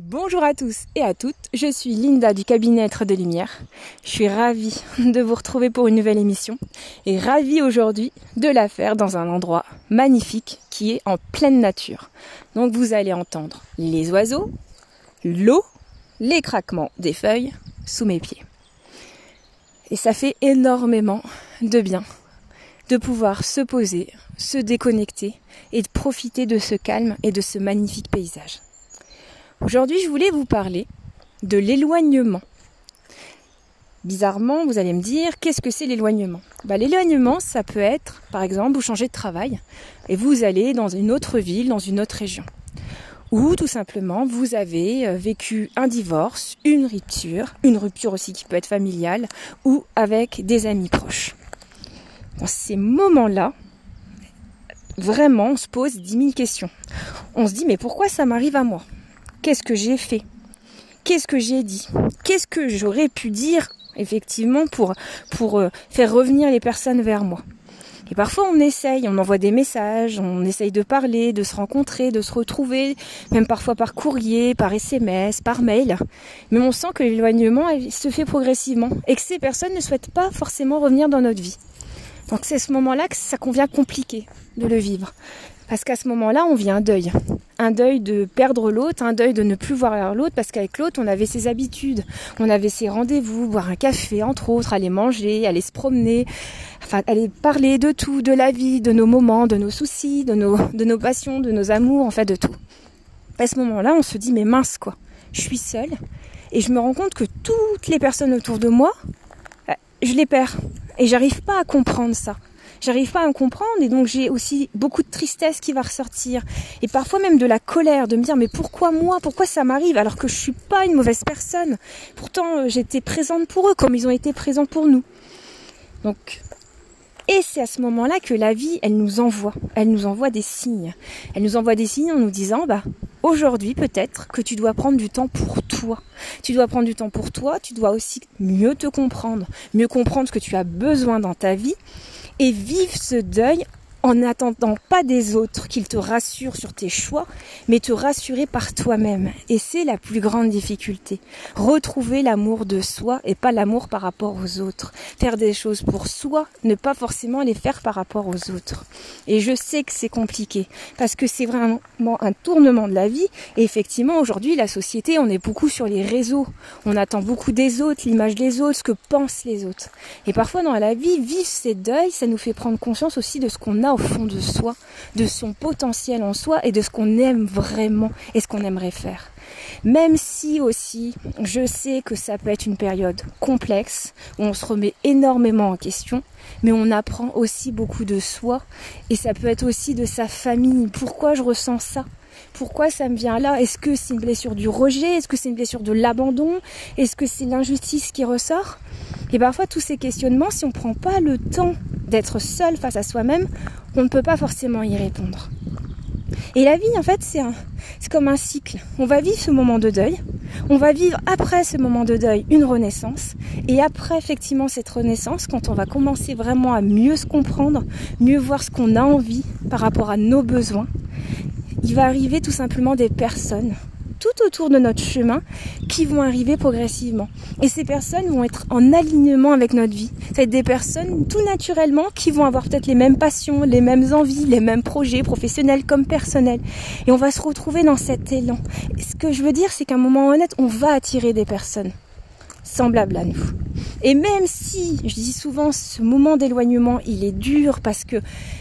Bonjour à tous et à toutes, je suis Linda du cabinet Être de Lumière. Je suis ravie de vous retrouver pour une nouvelle émission et ravie aujourd'hui de la faire dans un endroit magnifique qui est en pleine nature. Donc vous allez entendre les oiseaux, l'eau, les craquements des feuilles sous mes pieds. Et ça fait énormément de bien de pouvoir se poser, se déconnecter et profiter de ce calme et de ce magnifique paysage. Aujourd'hui, je voulais vous parler de l'éloignement. Bizarrement, vous allez me dire, qu'est-ce que c'est l'éloignement? Bah, L'éloignement, ça peut être, par exemple, vous changez de travail et vous allez dans une autre ville, dans une autre région. Ou tout simplement, vous avez euh, vécu un divorce, une rupture, une rupture aussi qui peut être familiale, ou avec des amis proches. Dans ces moments-là, vraiment, on se pose dix mille questions. On se dit, mais pourquoi ça m'arrive à moi? Qu'est-ce que j'ai fait? Qu'est-ce que j'ai dit? Qu'est-ce que j'aurais pu dire effectivement pour, euh, faire revenir les personnes vers moi? Et parfois on essaye, on envoie des messages, on essaye de parler, de se rencontrer, de se retrouver, même parfois par courrier, par SMS, par mail. Mais on sent que l'éloignement se fait progressivement et que ces personnes ne souhaitent pas forcément revenir dans notre vie. Donc c'est ce moment-là que ça convient compliqué de le vivre. Parce qu'à ce moment-là, on vit un deuil. Un deuil de perdre l'autre, un deuil de ne plus voir l'autre, parce qu'avec l'autre, on avait ses habitudes, on avait ses rendez-vous, boire un café, entre autres, aller manger, aller se promener, enfin, aller parler de tout, de la vie, de nos moments, de nos soucis, de nos, de nos passions, de nos amours, en fait, de tout. À ce moment-là, on se dit, mais mince, quoi. Je suis seule, et je me rends compte que toutes les personnes autour de moi, euh, je les perds. Et j'arrive pas à comprendre ça j'arrive pas à me comprendre et donc j'ai aussi beaucoup de tristesse qui va ressortir. Et parfois même de la colère de me dire mais pourquoi moi? Pourquoi ça m'arrive? Alors que je suis pas une mauvaise personne. Pourtant euh, j'étais présente pour eux comme ils ont été présents pour nous. Donc et c'est à ce moment-là que la vie, elle nous envoie, elle nous envoie des signes. Elle nous envoie des signes en nous disant, bah, aujourd'hui peut-être que tu dois prendre du temps pour toi. Tu dois prendre du temps pour toi, tu dois aussi mieux te comprendre, mieux comprendre ce que tu as besoin dans ta vie et vivre ce deuil en n'attendant pas des autres qu'ils te rassurent sur tes choix, mais te rassurer par toi-même. Et c'est la plus grande difficulté. Retrouver l'amour de soi et pas l'amour par rapport aux autres. Faire des choses pour soi, ne pas forcément les faire par rapport aux autres. Et je sais que c'est compliqué, parce que c'est vraiment un tournement de la vie. Et effectivement, aujourd'hui, la société, on est beaucoup sur les réseaux. On attend beaucoup des autres, l'image des autres, ce que pensent les autres. Et parfois, dans la vie, vivre ces deuils, ça nous fait prendre conscience aussi de ce qu'on a au fond de soi, de son potentiel en soi et de ce qu'on aime vraiment et ce qu'on aimerait faire. Même si aussi je sais que ça peut être une période complexe où on se remet énormément en question, mais on apprend aussi beaucoup de soi et ça peut être aussi de sa famille. Pourquoi je ressens ça? Pourquoi ça me vient là? Est-ce que c'est une blessure du rejet? Est-ce que c'est une blessure de l'abandon? Est-ce que c'est l'injustice qui ressort? Et parfois tous ces questionnements, si on ne prend pas le temps d'être seul face à soi-même, on ne peut pas forcément y répondre. Et la vie, en fait, c'est comme un cycle. On va vivre ce moment de deuil. On va vivre après ce moment de deuil une renaissance. Et après, effectivement, cette renaissance, quand on va commencer vraiment à mieux se comprendre, mieux voir ce qu'on a envie par rapport à nos besoins, il va arriver tout simplement des personnes tout autour de notre chemin qui vont arriver progressivement. Et ces personnes vont être en alignement avec notre vie. Ça va être des personnes tout naturellement qui vont avoir peut-être les mêmes passions, les mêmes envies, les mêmes projets professionnels comme personnels. Et on va se retrouver dans cet élan. ce que je veux dire, c'est qu'à un moment honnête, on va attirer des personnes semblables à nous. Et même si, je dis souvent, ce moment d'éloignement, il est dur parce que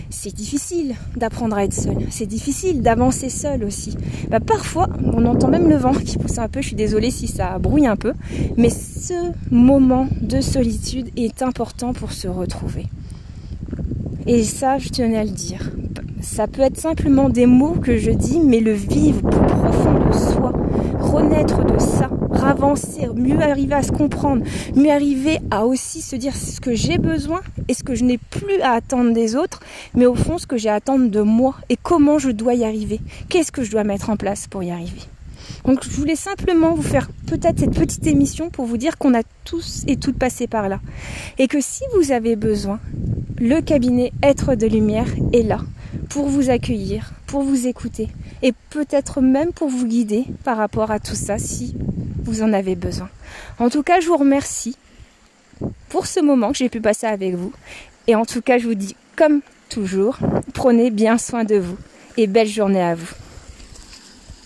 c'est difficile d'apprendre à être seul. C'est difficile d'avancer seul aussi. Bah, parfois, on entend même le vent qui pousse un peu. Je suis désolée si ça brouille un peu. Mais ce moment de solitude est important pour se retrouver. Et ça, je tenais à le dire. Ça peut être simplement des mots que je dis, mais le vivre plus profond de soi, renaître de ça, avancer, mieux arriver à se comprendre, mieux arriver à aussi se dire ce que j'ai besoin et ce que je n'ai plus à attendre des autres, mais au fond ce que j'ai à attendre de moi et comment je dois y arriver. Qu'est-ce que je dois mettre en place pour y arriver? Donc je voulais simplement vous faire peut-être cette petite émission pour vous dire qu'on a tous et toutes passé par là. Et que si vous avez besoin, le cabinet Être de Lumière est là pour vous accueillir, pour vous écouter et peut-être même pour vous guider par rapport à tout ça si vous en avez besoin. En tout cas, je vous remercie pour ce moment que j'ai pu passer avec vous. Et en tout cas, je vous dis comme toujours, prenez bien soin de vous et belle journée à vous.